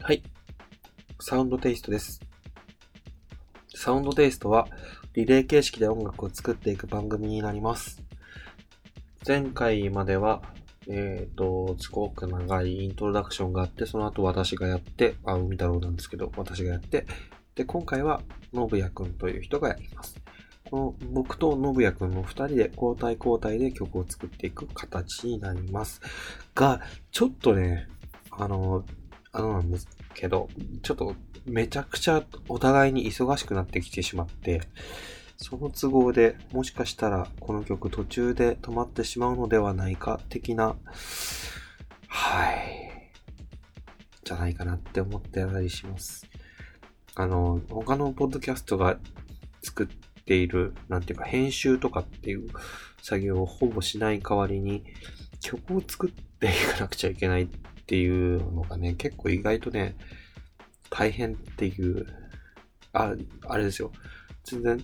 はい、サウンドテイストです。サウンドテイストはリレー形式で音楽を作っていく番組になります。前回まではえっ、と、すごく長いイントロダクションがあって、その後私がやって、あ、海太郎なんですけど、私がやって、で、今回は、信也くんという人がやります。この僕と信也くんの二人で交代交代で曲を作っていく形になります。が、ちょっとね、あの、あのなんですけど、ちょっとめちゃくちゃお互いに忙しくなってきてしまって、その都合でもしかしたらこの曲途中で止まってしまうのではないか的な、はい、じゃないかなって思ってたりします。あの、他のポッドキャストが作っている、なんていうか編集とかっていう作業をほぼしない代わりに曲を作っていかなくちゃいけないっていうのがね、結構意外とね、大変っていう、あ、あれですよ。全然、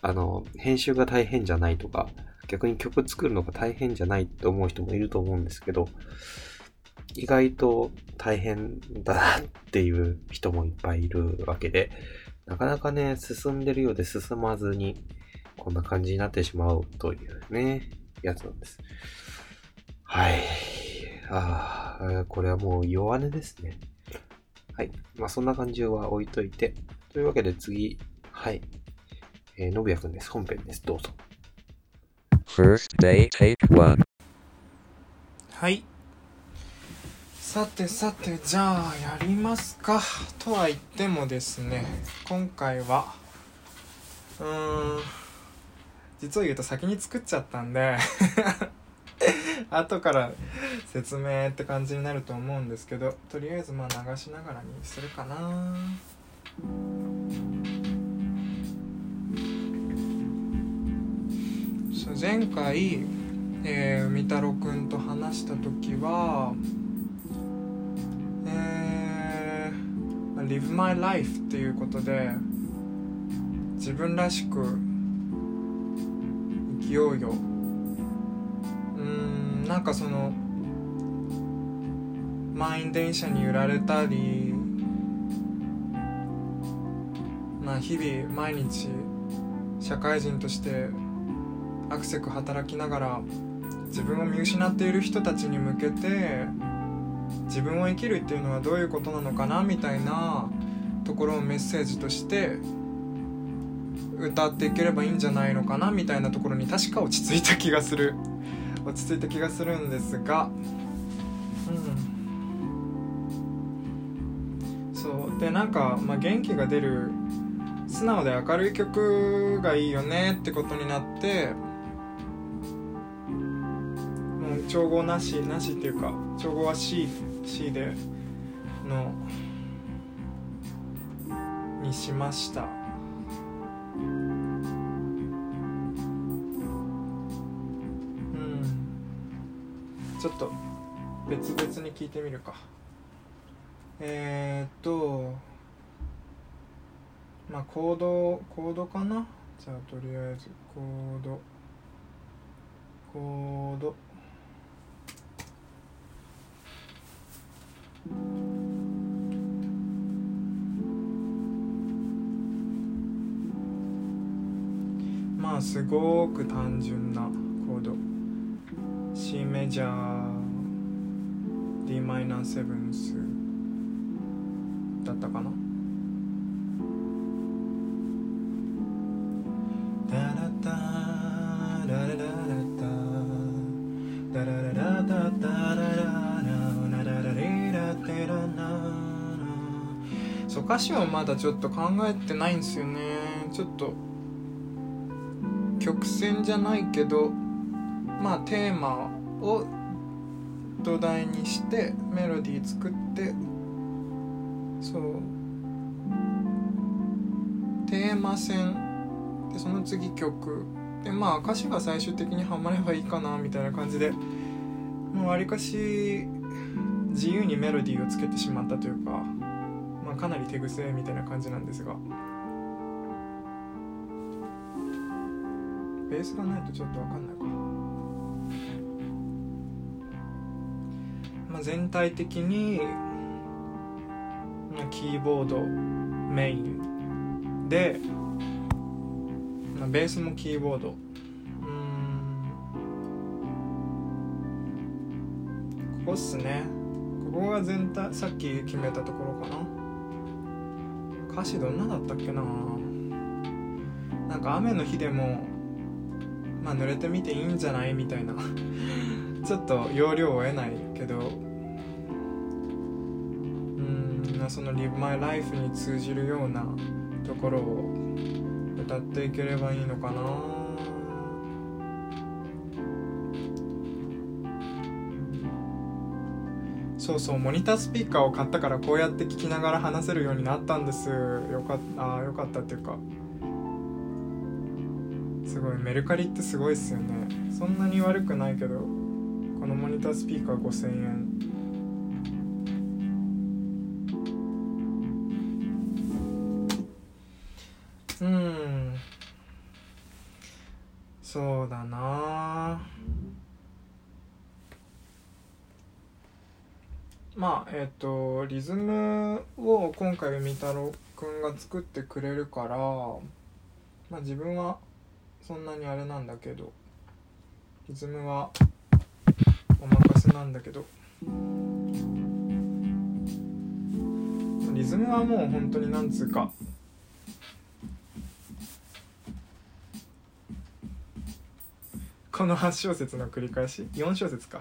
あの、編集が大変じゃないとか、逆に曲作るのが大変じゃないって思う人もいると思うんですけど、意外と大変だなっていう人もいっぱいいるわけで、なかなかね、進んでるようで進まずに、こんな感じになってしまうというね、やつなんです。はい。ああ、これはもう弱音ですね。はい。まあそんな感じは置いといて。というわけで次、はい。えー、のぶやくんです。本編です。どうぞ。First day take one. はいさてさてじゃあやりますかとは言ってもですね今回はうーん実を言うと先に作っちゃったんで 後から説明って感じになると思うんですけどとりあえずまあ流しながらにするかなそう前回えー、海太郎くんと話した時はえー Live My Life っていうことで自分らしく生きようよ。うんなんかその満員電車に揺られたりまあ日々毎日社会人としてアクセク働きながら自分を見失っている人たちに向けて自分を生きるっていうのはどういうことなのかなみたいなところをメッセージとして歌っていければいいんじゃないのかなみたいなところに確か落ち着いた気がする。落ち着いた気がするんですが。うん。そう。でなんか、まあ、元気が出る。素直で明るい曲がいいよねってことになって調合なしなしっていうか調合は C, C でのにしました。うん。ちょっと別々に聞いてみるか。えー、っとまあコードコードかな？じゃあとりあえずコード。コード。まあすごく単純なコード。C メジャー d マイナーセブンスだったかな？そう歌詞はまだちょっと考えてないんですよね。ちょっと曲線じゃないけどまあテーマを土台にしてメロディー作ってそう。テーマ線。でその次曲。でまあ歌詞が最終的にはまればいいかなみたいな感じでもうわりかし自由にメロディーをつけてしまったというか、かなり手癖みたいな感じなんですが。ベースがないとちょっと分かんないか。まあ、全体的にキーボードメインで、まあ、ベースもキーボード。ここっすね。ここが全体さっき決めたところかな。歌詞どんなだったっけな。なんか雨の日でもまあ濡れてみていいんじゃない？みたいな。ちょっと要領を得ないけど。うんその「Live My Life」に通じるようなところを歌っていければいいのかな。そうそうモニタースピーカーを買ったからこうやって聞きながら話せるようになったんです。よかったあよかったっていうか。すごいメルカリってすごいっすよね。そんなに悪くないけどこのモニタースピーカー5000円。うん。そうだな。あまあえっ、とリズムを今回みたろうくんが作ってくれるからまあ自分はそんなにあれなんだけどリズムはお任せなんだけどリズムはもう本当になんつうかこの8小節の繰り返し？4小節か。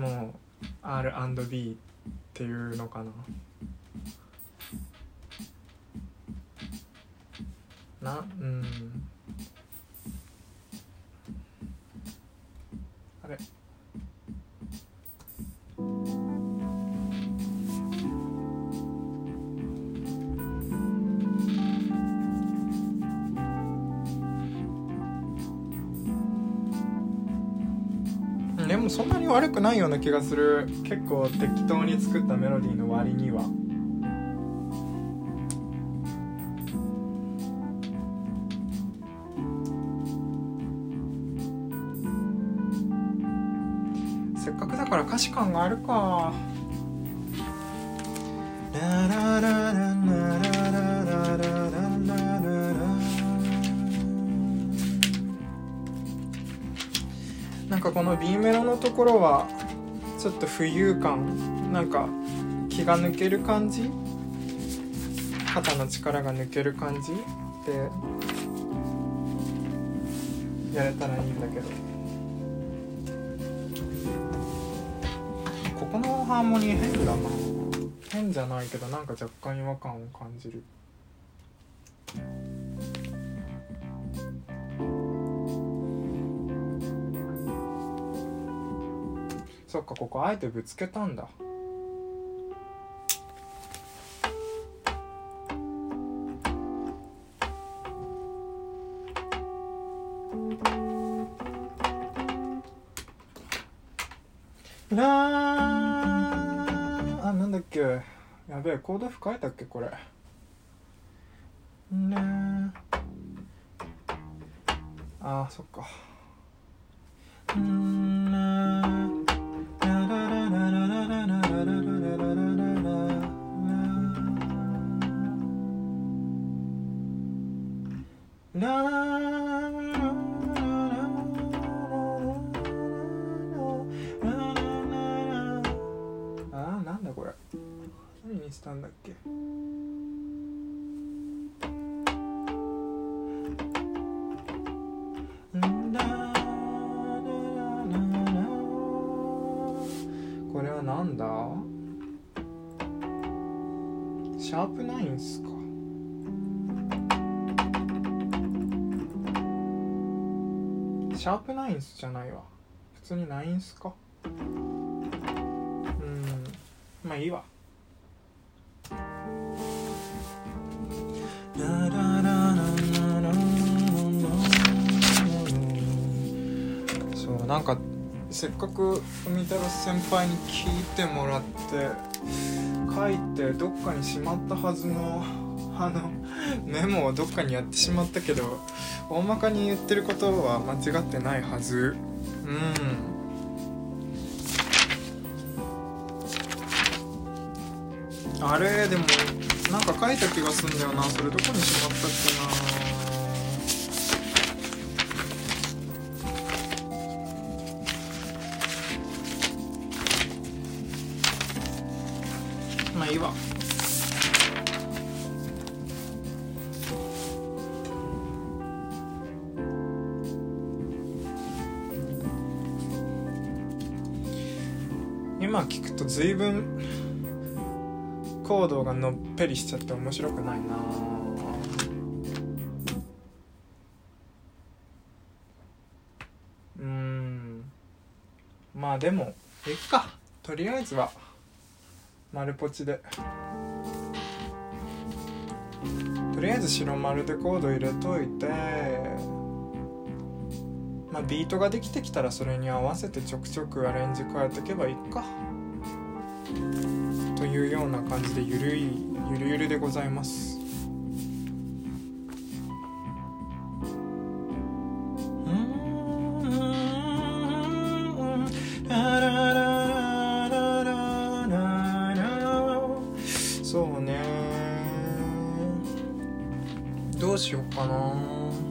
もう R&B っていうのかな。なうん。あれ。も悪くないような気がする。結構適当に作ったメロディーの割には。せっかくだから歌詞感があるか。ララララなんかこの B メロのところはちょっと浮遊感なんか気が抜ける感じ？肩の力が抜ける感じ？でやれたらいいんだけど。ここのハーモニー変だな。変じゃないけどなんか若干違和感を感じる。そっかここあえてぶつけたんだ。ラーあなんだっけ。やべえコード譜変えたっけこれ。ねあーそっか。うんなんだこれ。何にしたんだっけ。これはなんだシャープナインっすかシャープナインスじゃないわ普通にナインスかまあいいわ。そうなんかせっかく海太郎先輩に聞いてもらって書いてどっかにしまったはずのあの メモをどっかにやってしまったけど大まかに言ってることは間違ってないはず。うん。あれでもなんか書いた気がすんだよな。それどこにしまったっけな。まあいいわ。今聞くと随分コードがのっぺりしちゃって面白くないな。うん。まあでもいっか。とりあえずは丸ポチで。とりあえず白丸でコード入れといて。まあビートができてきたらそれに合わせてちょくちょくアレンジ変えていけばいいか。うような感じでゆるいゆるゆるでございます。そうねどうしようかな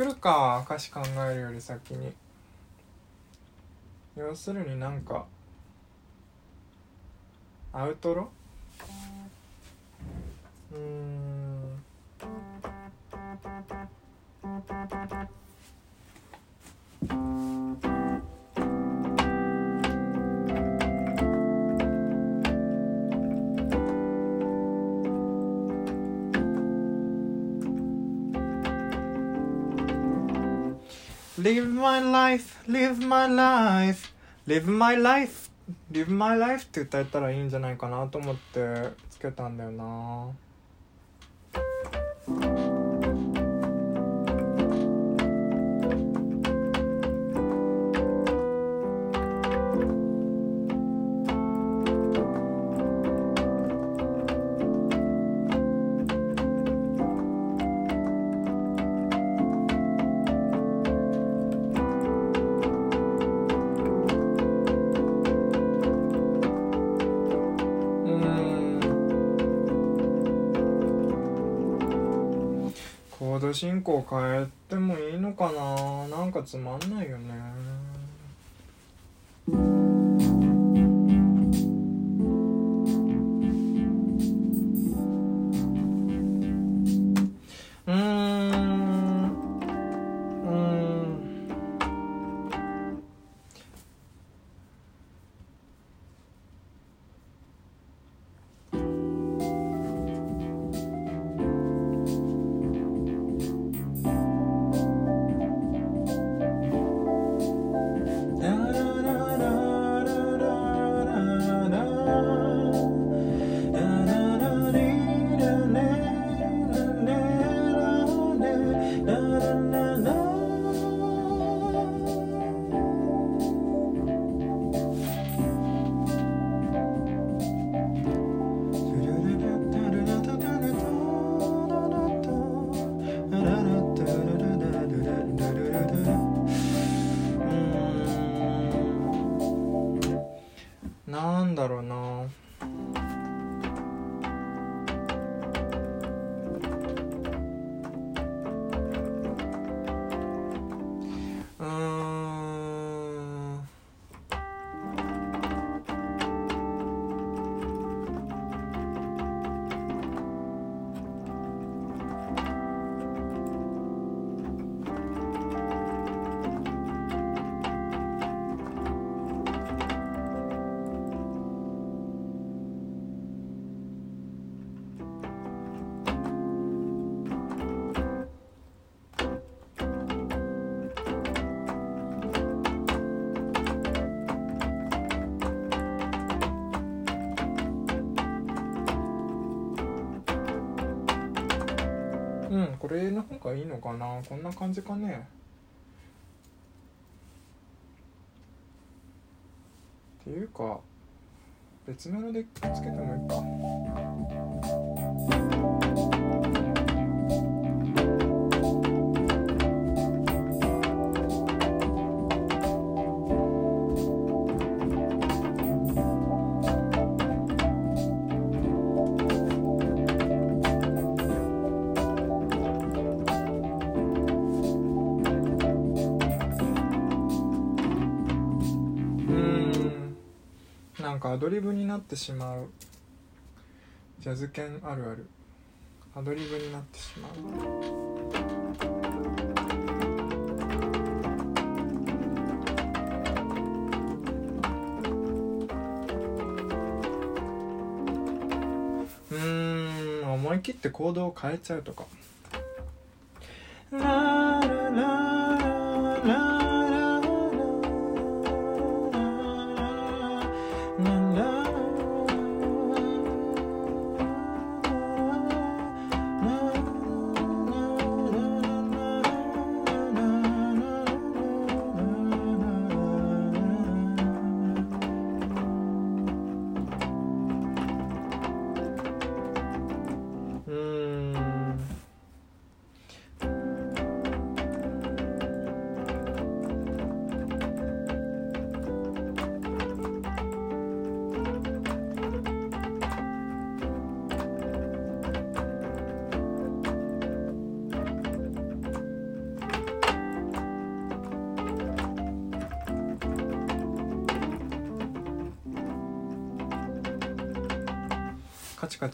作るか歌詞考えるより先に。要するになんかアウトロ？Life, live my life, live my life, live my life って歌えたらいいんじゃないかなと思ってつけたんだよなコード進行変えてもいいのかな。なんかつまんないよね。がいいのかな？こんな感じかね？っていうか別のデッなんかアドリブになってしまう。ジャズ犬あるある。アドリブになってしまう。うん思い切って行動を変えちゃうとか。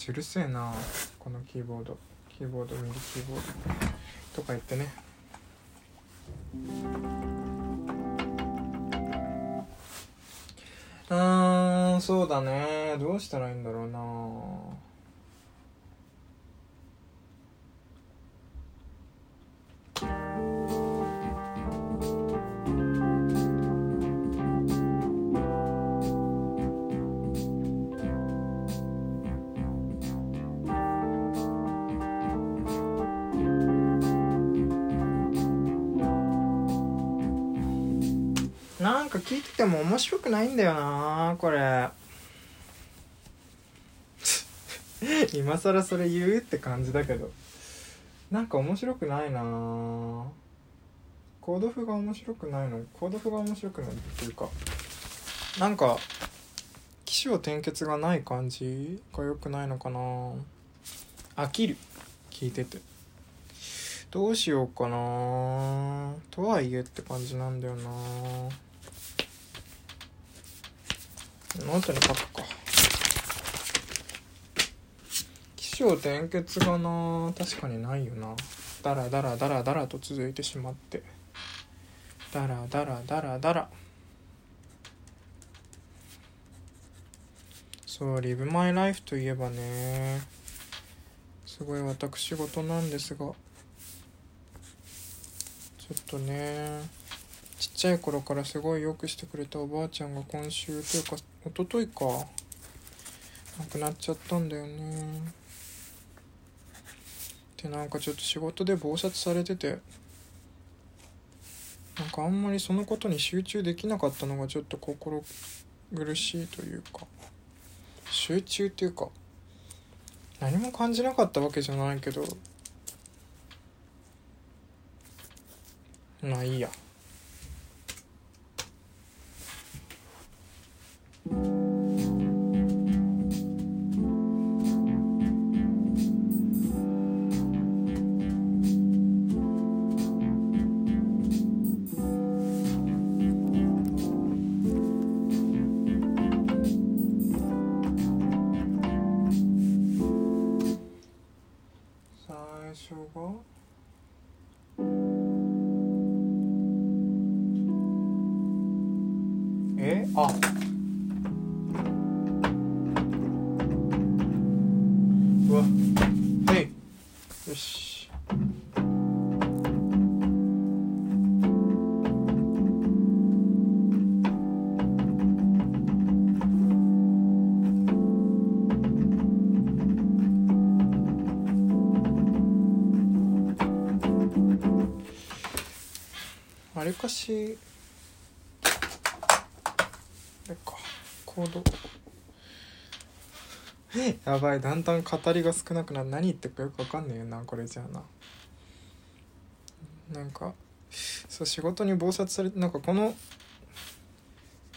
ちうるせえなこのキーボード。キーボードミリキーボードとか言ってね。うーんそうだね。どうしたらいいんだろ面白くないんだよなこれ。今更それ言うって感じだけど。なんか面白くないな。コード譜が面白くないの？コード譜が面白くないっていうか。なんか起承転結がない感じ？が良くないのかな？飽きる。聞いてて。どうしようかな。とはいえって感じなんだよな。ノートに書くか。起承転結がな。確かにないよな。ダラダラダラダラと続いてしまって。ダラダラダラダラそう「 Live My Life といえばね。すごい私事なんですが。ちょっとねちっちゃい頃からすごいよくしてくれたおばあちゃんが今週というか一昨日か。亡くなっちゃったんだよね。でなんかちょっと仕事で忙殺されてて。なんかあんまりそのことに集中できなかったのがちょっと心苦しいというか。集中っていうか何も感じなかったわけじゃないけど。まあいいや。最やばい。だんだん語りが少なくなる。何言ってるかよくわかんねえよなこれじゃあな。なんかそう仕事に忙殺されてなんかこの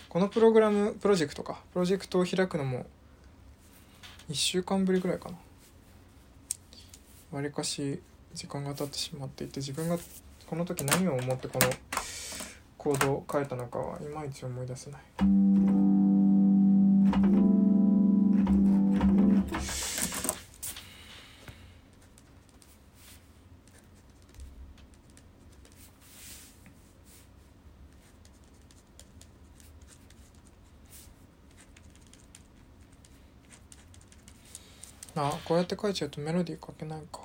このプログラムプロジェクトか。プロジェクトを開くのも1週間ぶりぐらいかな。わりかし時間が経ってしまっていて自分がこの時何を思ってこのコードを書いたのかはいまいち思い出せない。やって書いちゃうとメロディー書けないか。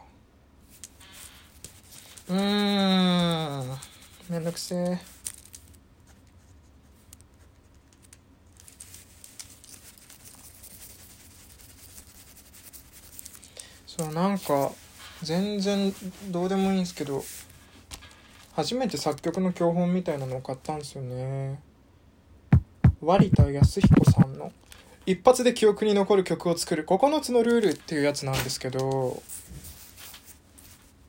うーん。めんどくせえ。そうなんか全然どうでもいいんですけど初めて作曲の教本みたいなのを買ったんですよね。割田康彦さんの。一発で記憶に残る曲を作る。9つのルールっていうやつなんですけど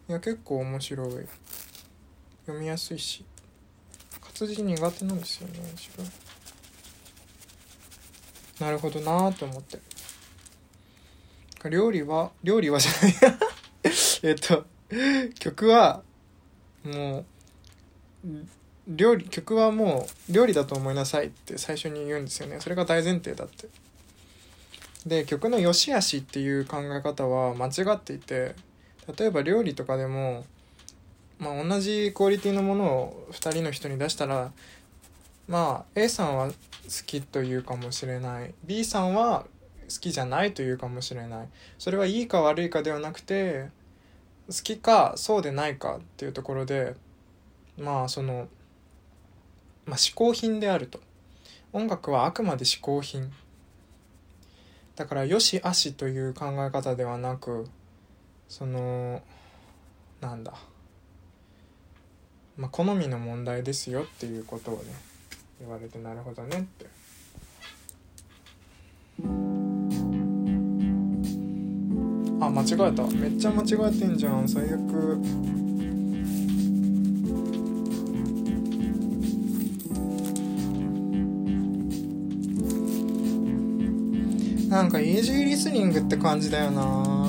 いや結構面白い。読みやすいし。活字苦手なんですよね自分。なるほどなーって思って。料理は料理はじゃない。えっと曲はもう料理曲はもう料理だと思いなさいって最初に言うんですよね。それが大前提だって。で曲の良し悪しっていう考え方は間違っていて例えば料理とかでも、まあ、同じクオリティのものを2人の人に出したらまあ A さんは好きというかもしれない。B さんは好きじゃないというかもしれない。それはいいか悪いかではなくて好きかそうでないかっていうところでまあその、まあ、嗜好品であると。音楽はあくまで嗜好品。だからよし悪しという考え方ではなくそのなんだ。まあ好みの問題ですよっていうことをね言われてなるほどねって。あ間違えた。めっちゃ間違えてんじゃん。最悪。なんかイージーリスニングって感じだよな。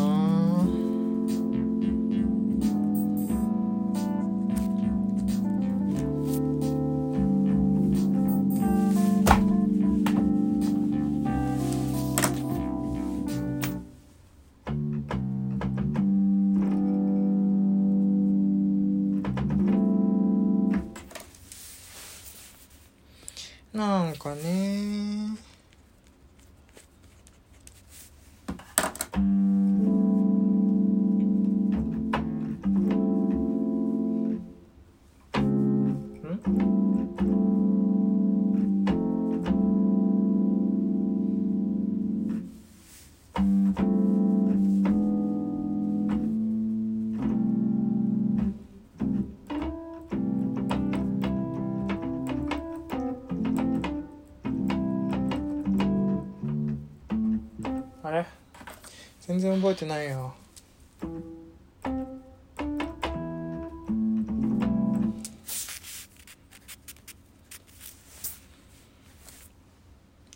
えてないよ。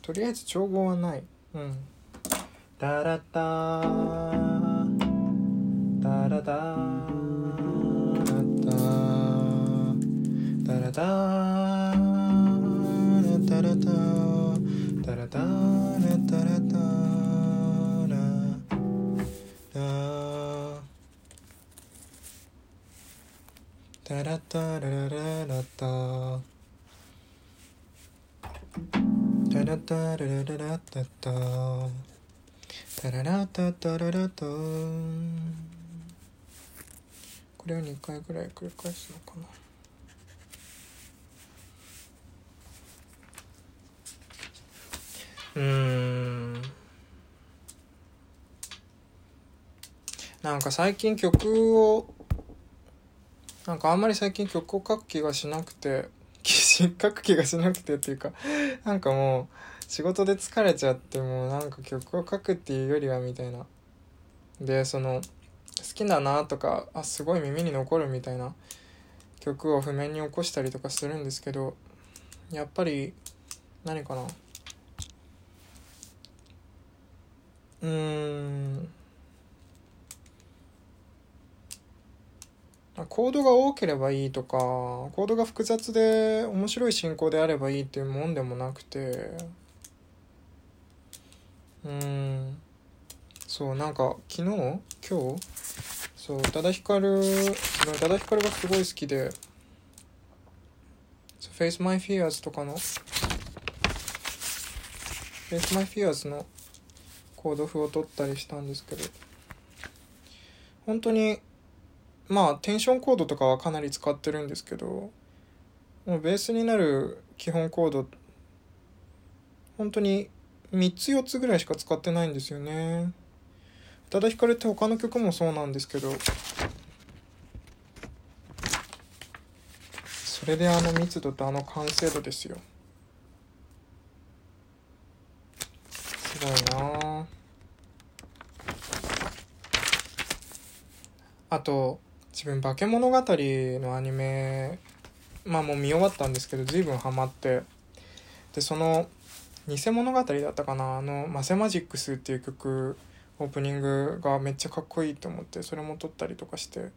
とりあえず調合はない。うん。ダラダダラダダラダダタタタララタ。タララタこれを2回ぐらい繰り返すのかな。うん。なんか最近曲をなんかあんまり最近曲を書く気がしなくて。書く気がしなくてっていうかなんかもう仕事で疲れちゃってもうなんか曲を書くっていうよりはみたいな。でその好きだなとかあすごい耳に残るみたいな。曲を譜面に起こしたりとかするんですけどやっぱり何かな。うーん。コードが多ければいいとかコードが複雑で面白い進行であればいいっていうもんでもなくて。うん。そうなんか昨日？今日？そう宇多田ヒカル宇多田ヒカルがすごい好きで「Face My Fears」とかの「Face My Fears」のコード譜を取ったりしたんですけど。本当にまあテンションコードとかはかなり使ってるんですけどもうベースになる基本コード本当に3つ4つぐらいしか使ってないんですよね。宇多田ヒカルって他の曲もそうなんですけどそれであの密度とあの完成度ですよ。すごいな。あと自分化け物語のアニメまあもう見終わったんですけど随分ハマって。でその偽物語だったかなあの「マセマジックス」っていう曲オープニングがめっちゃかっこいいと思ってそれも撮ったりとかして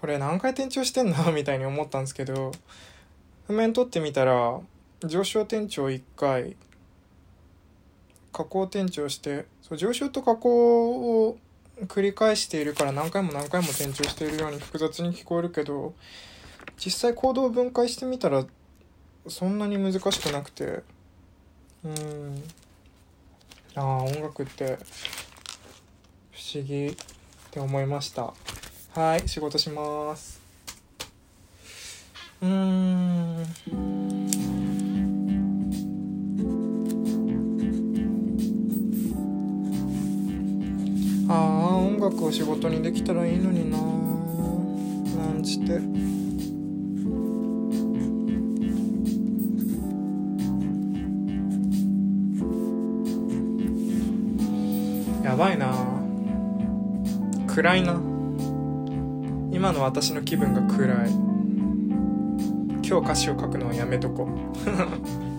これ何回転調してんの？みたいに思ったんですけど譜面撮ってみたら上昇転調1回下降転調してそう上昇と下降を繰り返しているから何回も何回も転調しているように複雑に聞こえるけど実際コードを分解してみたらそんなに難しくなくてうん。ああ音楽って不思議って思いました。はい仕事します。うーん。あ音楽を仕事にできたらいいのにな。なんちて。やばいな。暗いな。今の私の気分が暗い。今日歌詞を書くのはやめとこ。う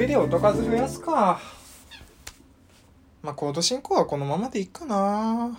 サビで音数増やすか。まあコード進行はこのままでいいかな。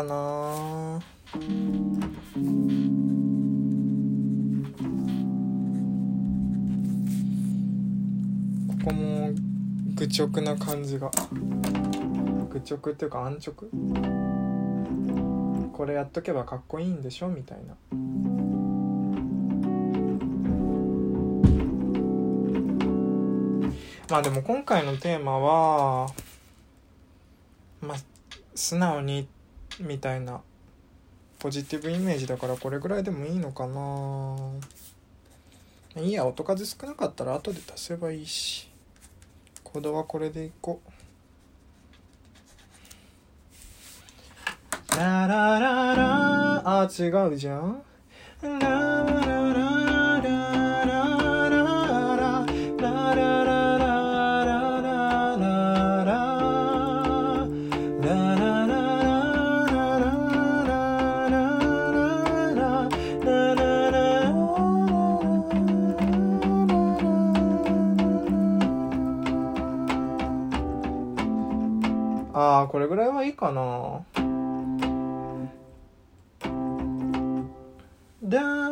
かな。ここも愚直な感じが。愚直っていうか安直？これやっとけばかっこいいんでしょ？みたいな。まあでも今回のテーマはまあ素直にみたいなポジティブイメージだからこれぐらいでもいいのかな。いいや音数少なかったら後で足せばいいし。コードはこれでいこう。ララララあ違うじゃん。ララララララぐらいはいいかな。だ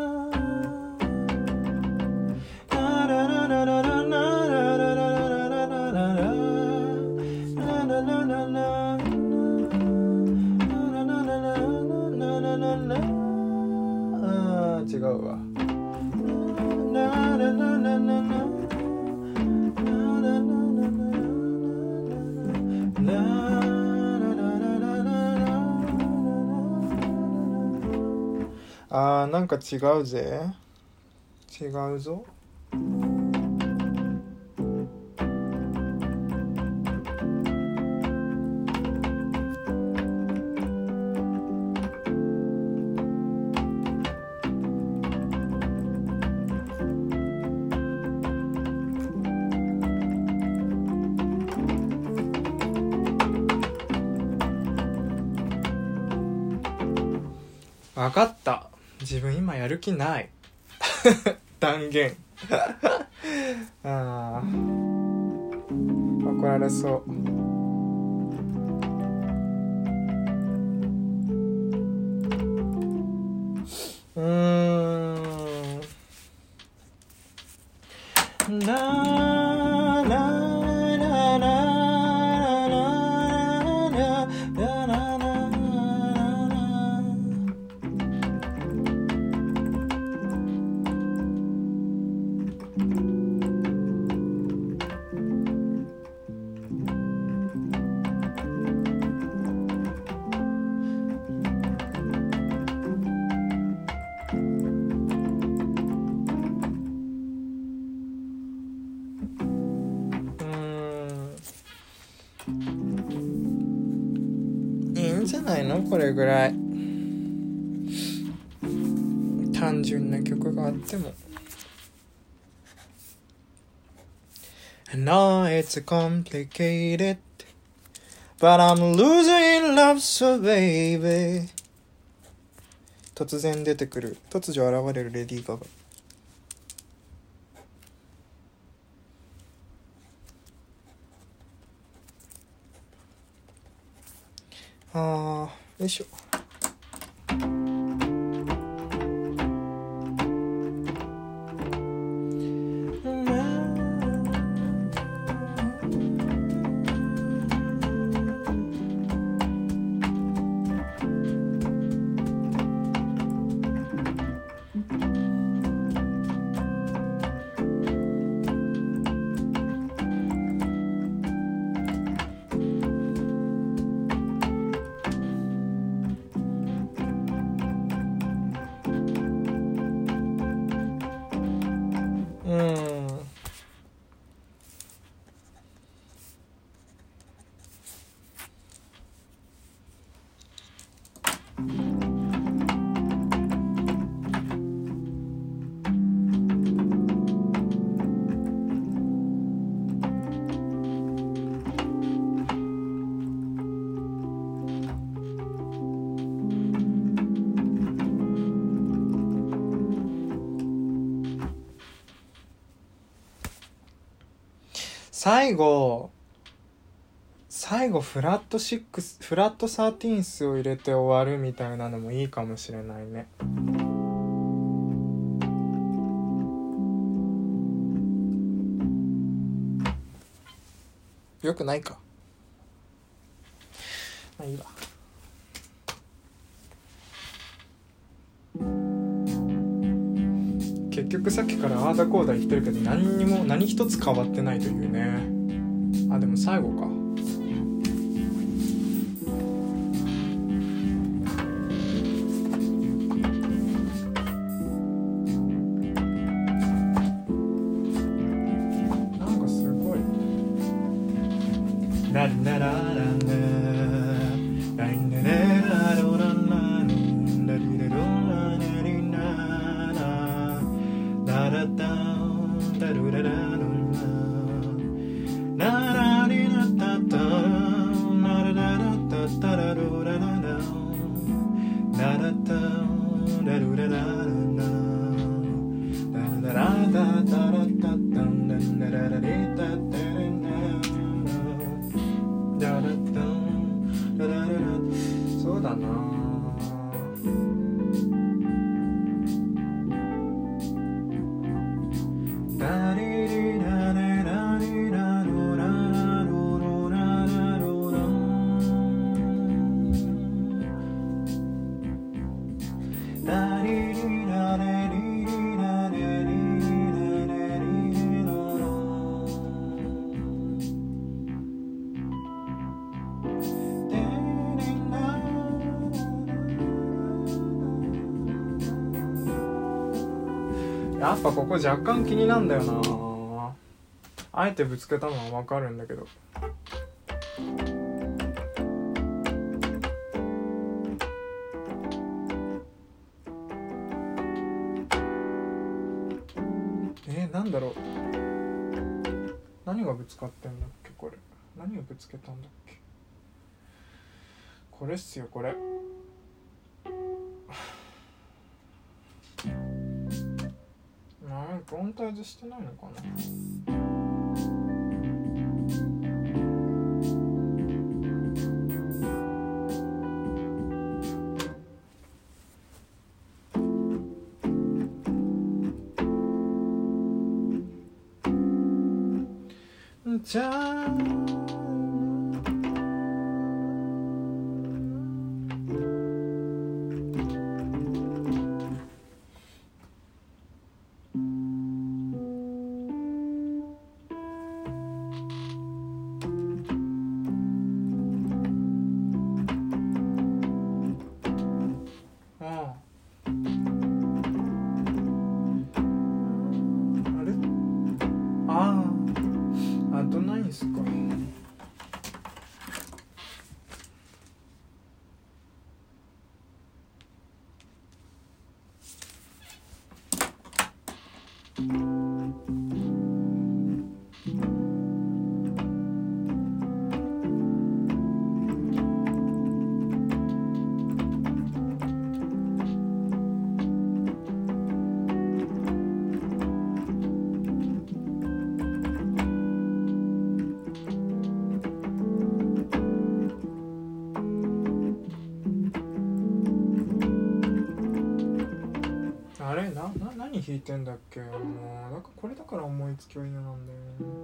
なんか違うぜ。違うぞ。やる気ない。断言。ああ怒られそう。It's complicated But I'm losing love so baby 突然出てくる突如現れるレディー・ガガあーよいしょ最後最後フラット6フラットサーティーンスを入れて終わるみたいなのもいいかもしれないね。よくないか。まあいいわ。結局さっきからああだこうだ言ってるけど何にも何一つ変わってないというね。あでも最後か。っぱここ若干気になんだよな。あえてぶつけたのはわかるんだけど。えー、なんだろう。何がぶつかってんだっけこれ。何をぶつけたんだっけ。これっすよこれ。タイズしてないのかな？じゃーん。ってんだっけ。もうなんかこれだから思いつきは嫌なんだよね。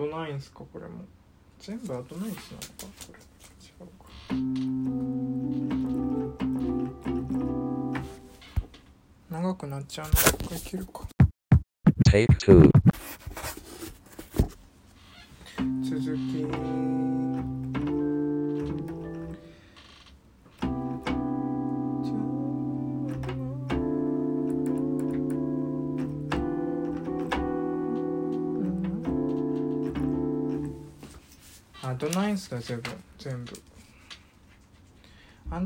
ドナインスか？これも。全部アドナインスなのか？これ。違うか。長くなっちゃうの一回切るか。Take two.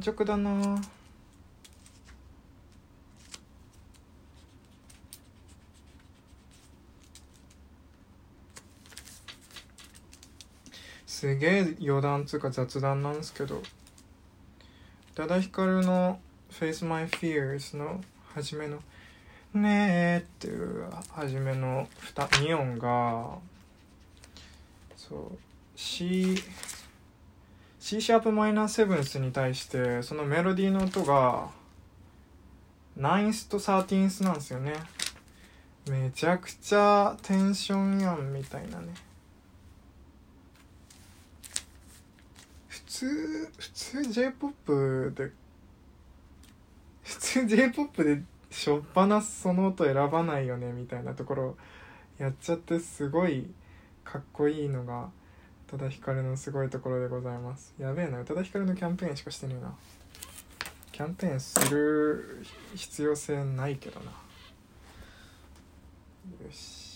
直だな。すげえ余談つうか雑談なんですけど。宇多田ヒカルの「Face My Fears」の初めの「ねえ」っていう初めの 2, 2音がそう C C シャープマイナーセブンスに対してそのメロディーの音がナインスとサーティンスなんですよね。めちゃくちゃテンションやんみたいなね。普通普通 J-POP で普通 J-POP でしょっぱなその音選ばないよねみたいなところやっちゃってすごいかっこいいのが宇多田ヒカルのすごいところでございます。やべえな宇多田ヒカルのキャンペーンしかしてねえな。キャンペーンする必要性ないけどな。よし。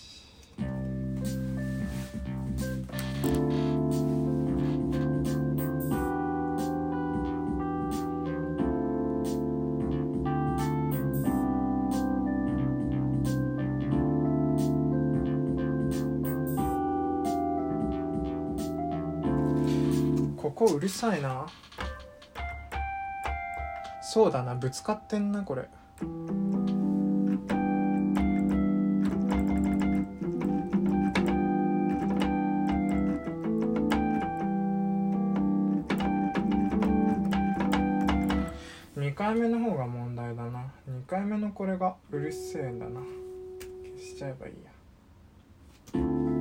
ここうるさいな。そうだなぶつかってんなこれ。2回目の方が問題だな。2回目のこれがうるせえんだな。消しちゃえばいいや。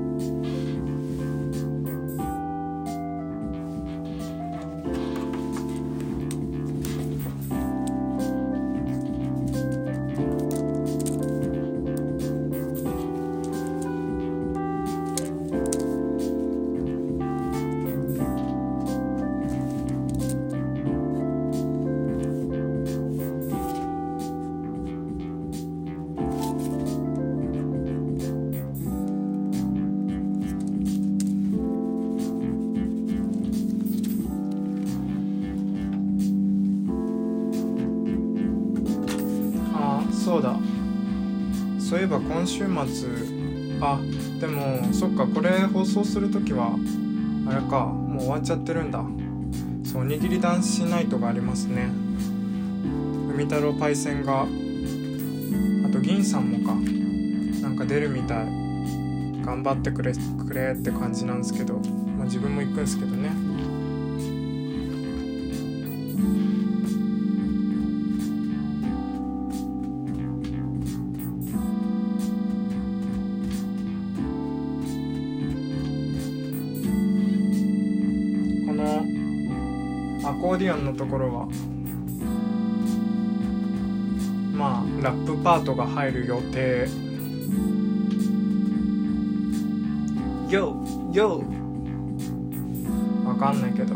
そういえば今週末あでもそっかこれ放送する時はあれかもう終わっちゃってるんだ。そうおにぎり男子ナイトがありますね。海太郎パイセンがあと銀さんもかなんか出るみたい。頑張ってくれくれって感じなんですけど、まあ、自分も行くんですけどね。ところはまあラップパートが入る予定 YO! YO! わかんないけど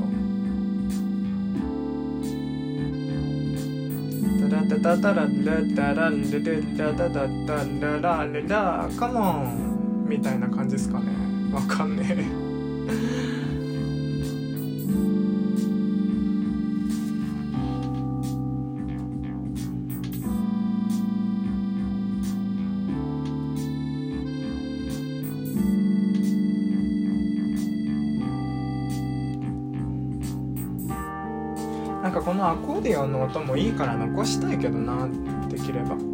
タラタタタララタラレレラタタタララレラカモンみたいな感じですかねわかんねえディオの音もいいから残したいけどなできれば。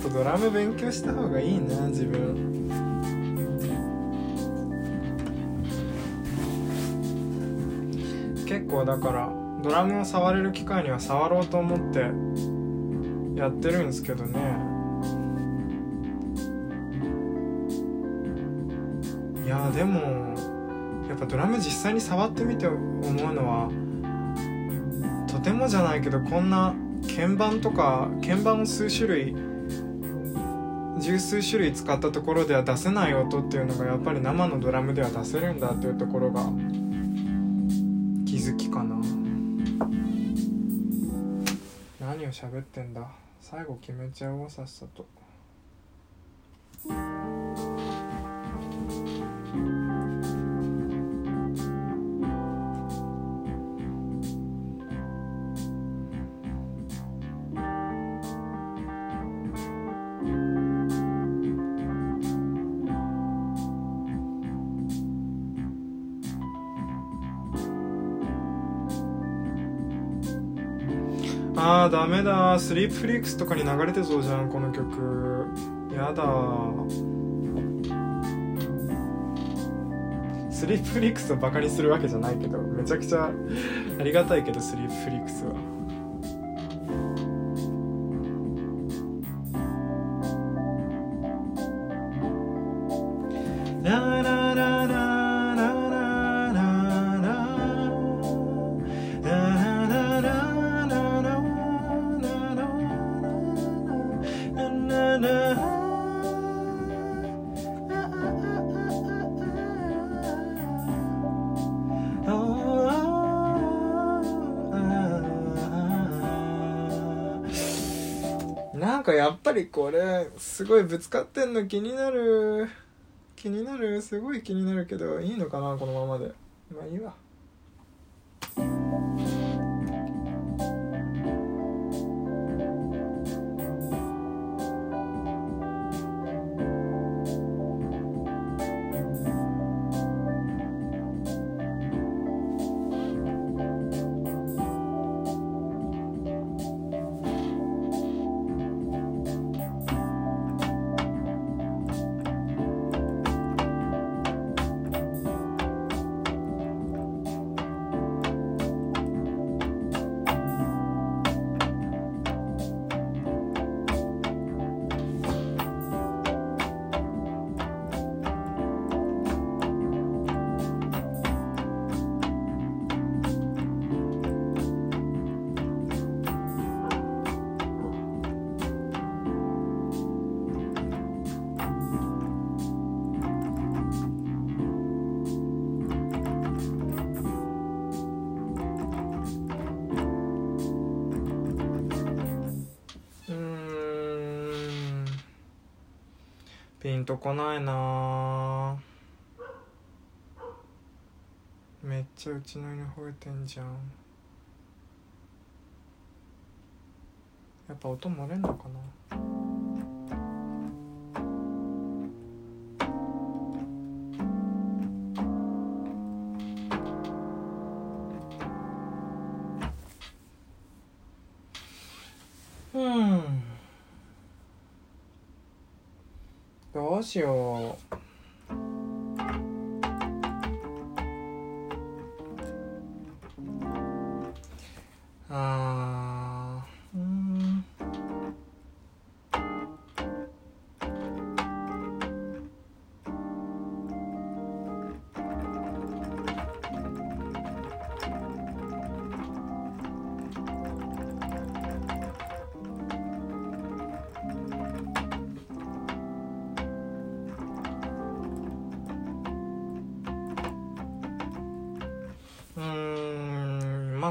っとドラム勉強した方がいいな自分。結構だからドラムを触れる機会には触ろうと思ってやってるんですけどね。いやでもやっぱドラム実際に触ってみて思うのはとてもじゃないけどこんな鍵盤とか鍵盤を数種類十数種類使ったところでは出せない音っていうのがやっぱり生のドラムでは出せるんだっていうところが気づきかな。何を喋ってんだ。最後決めちゃおうさっさと。あーダメだ。スリープフリックスとかに流れてそうじゃんこの曲。やだ。スリープフリックスをバカにするわけじゃないけどめちゃくちゃありがたいけどスリープフリックスは。すごいぶつかってんの気になる。気になる。すごい気になるけどいいのかなこのままで。まあいいわ。ピンとこないな。めっちゃうちの犬吠えてんじゃん。やっぱ音漏れんのかな？どうしよう。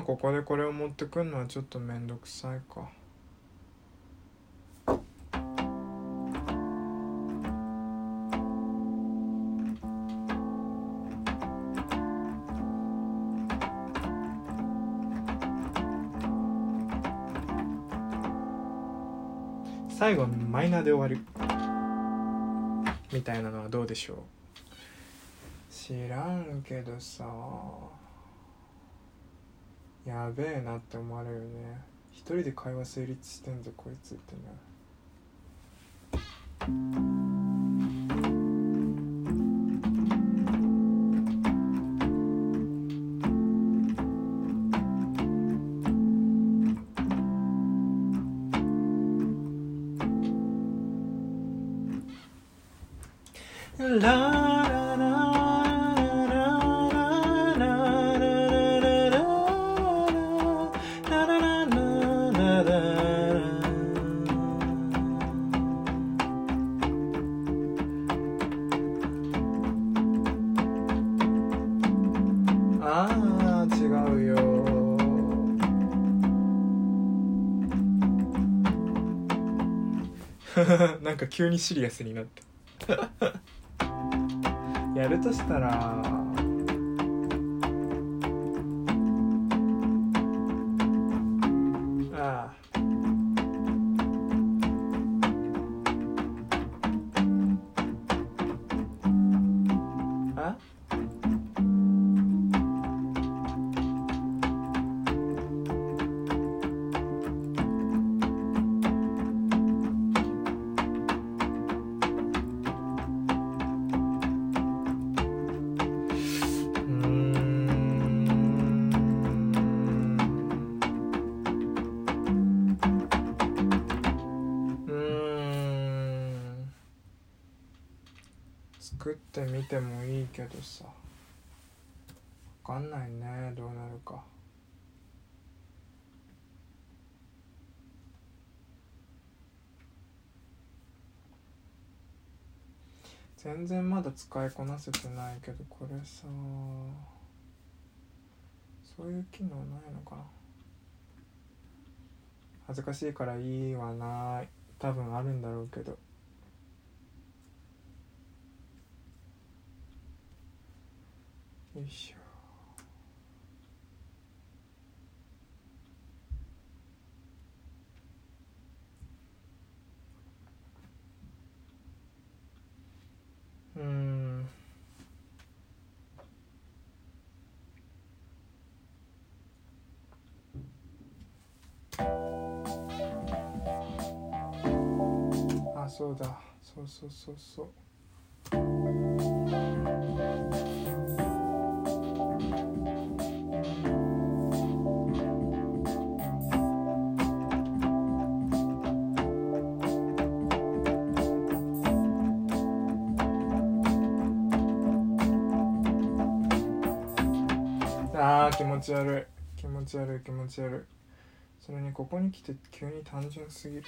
ここでこれを持ってくるのはちょっとめんどくさいか。最後マイナーで終わるみたいなのはどうでしょう？知らんけどさ。やべえなって思われるよね。一人で会話成立してんぞこいつってね。急にシリアスになった やるとしたらてもいいけどさ。わかんないね。どうなるか。全然まだ使いこなせてないけどこれさ。そういう機能ないのかな。恥ずかしいからいいはない。多分あるんだろうけど。よいしょ。うん。あそうだ。そうそうそうそう。持ち悪い。気持ち悪い気持ち悪い。それにここに来て急に単純すぎる。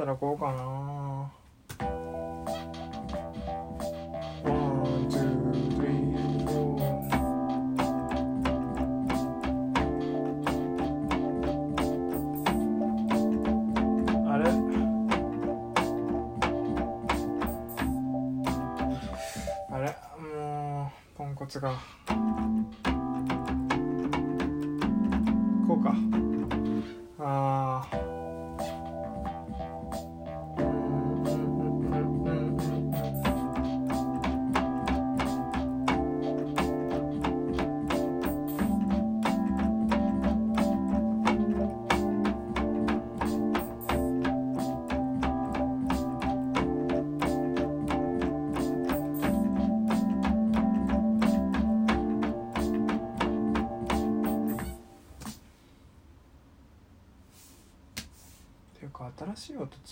たらこうかな。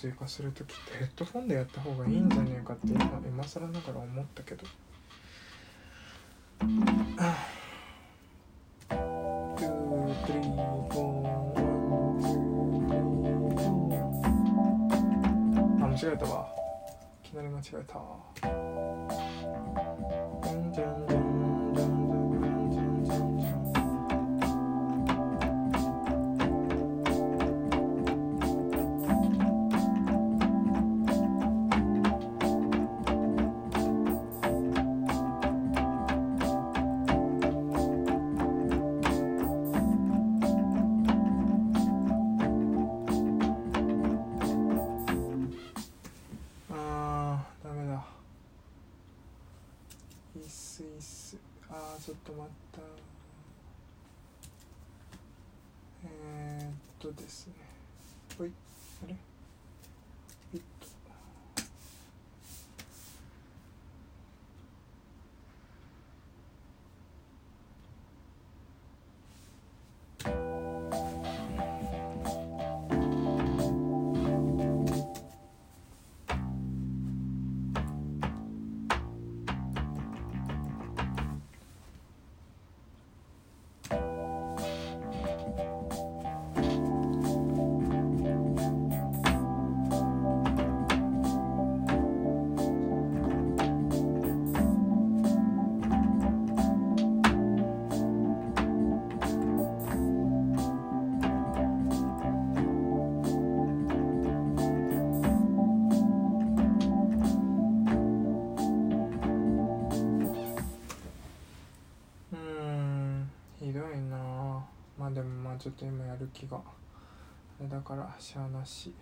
追加する時ってヘッドフォンでやった方がいいんじゃねえかって今今更ながら思ったけどあ間違えたわいきなり間違えたとですね。ほい。あれ？と今やる気が。あれだからしゃあなし。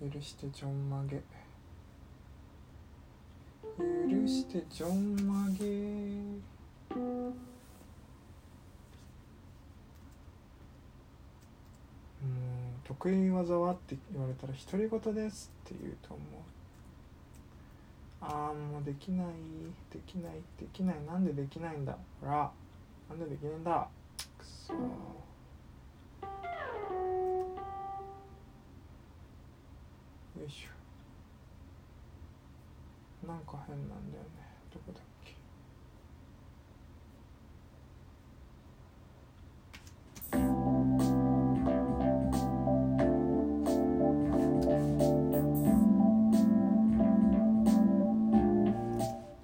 許してちょんまげ。許してちょんまげ。もう得意技はって言われたら独り言ですって言うと思う。ああもうできない。できない。できない。なんでできないんだ。ほら。なんでできないんだ。くそよいしょ。なんか変なんだよね。どこだっけ。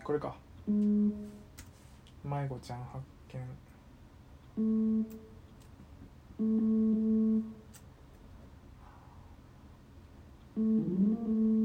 これか。迷子ちゃん発見。Mm-hmm.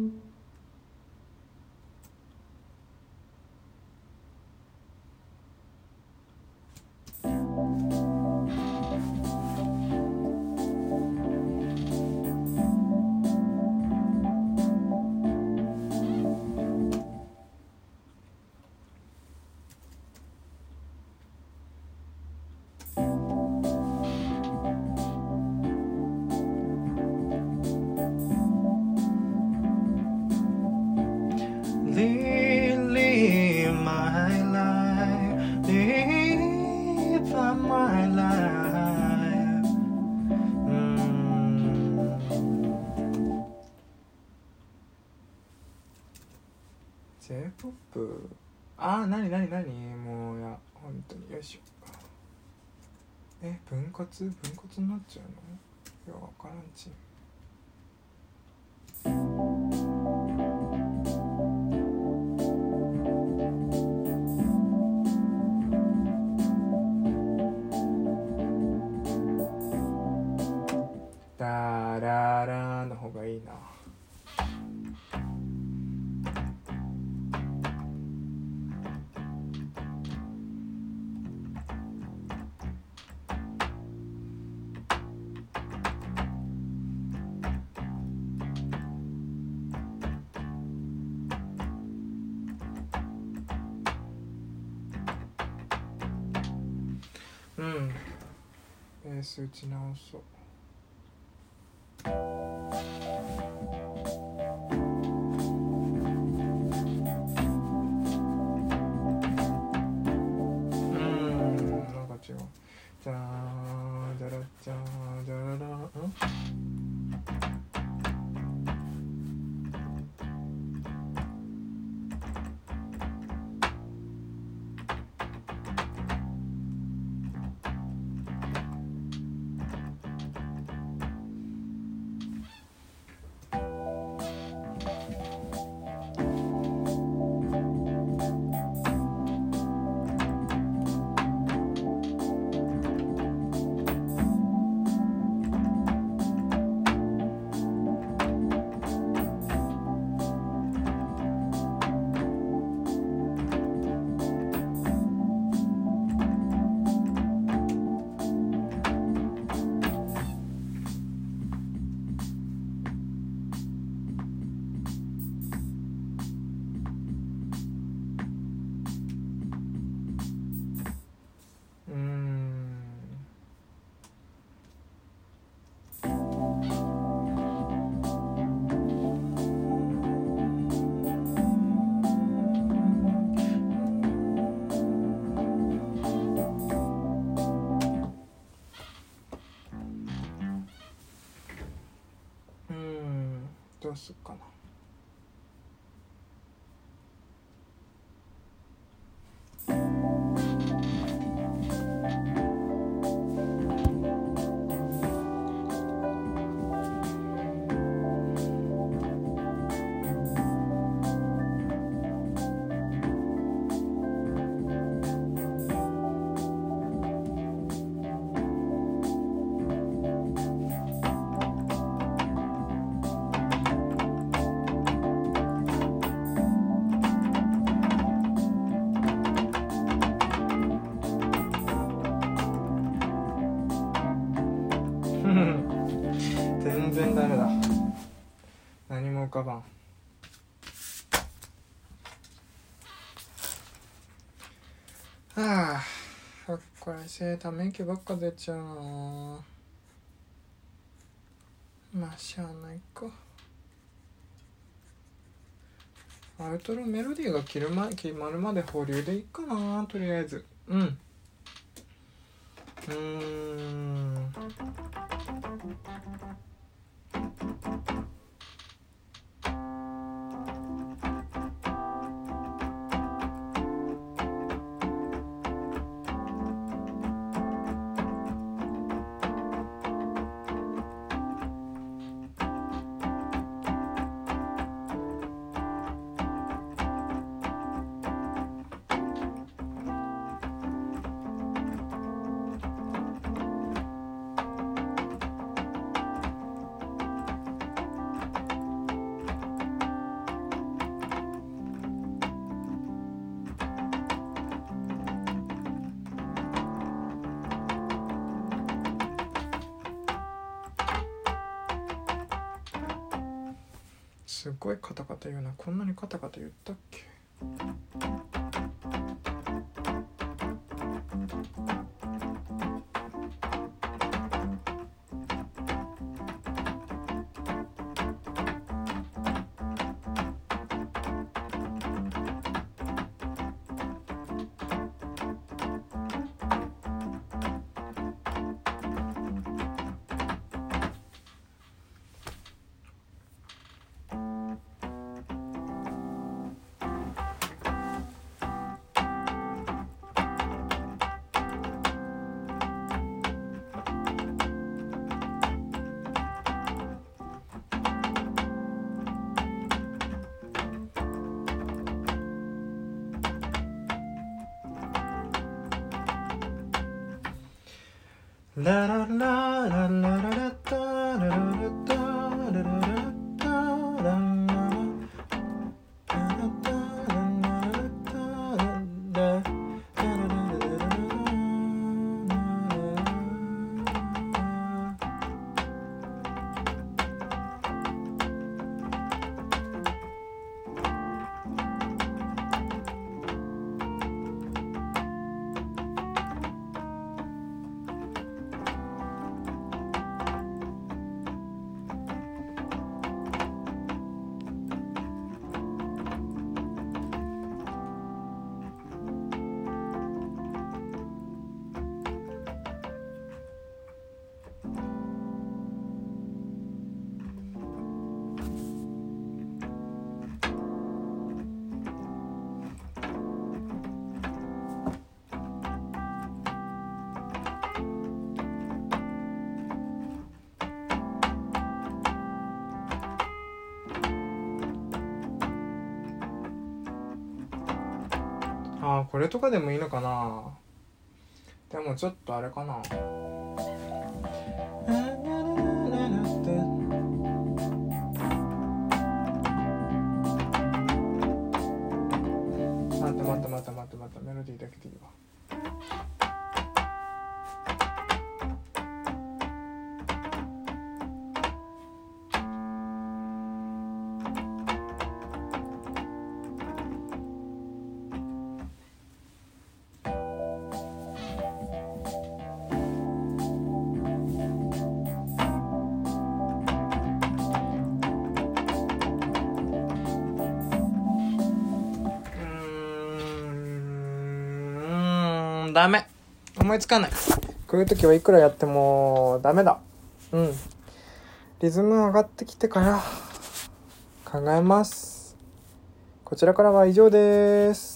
ああなになになに？もういや本当に。よいしょ。え分割？分割になっちゃうの？いやわからんち。ダララの方がいいな。打ち直そう。これせため息ばっか出ちゃうなまあしゃあないかアウトロメロディーが決るま決まるまで保留でいいかなとりあえずうんうーんすごいカタカタ言うな。こんなにカタカタ言ったっけ？ああこれとかでもいいのかな。でもちょっとあれかな。いつかない。こういう時はいくらやってもダメだ。うん。リズム上がってきてから考えます。こちらからは以上です。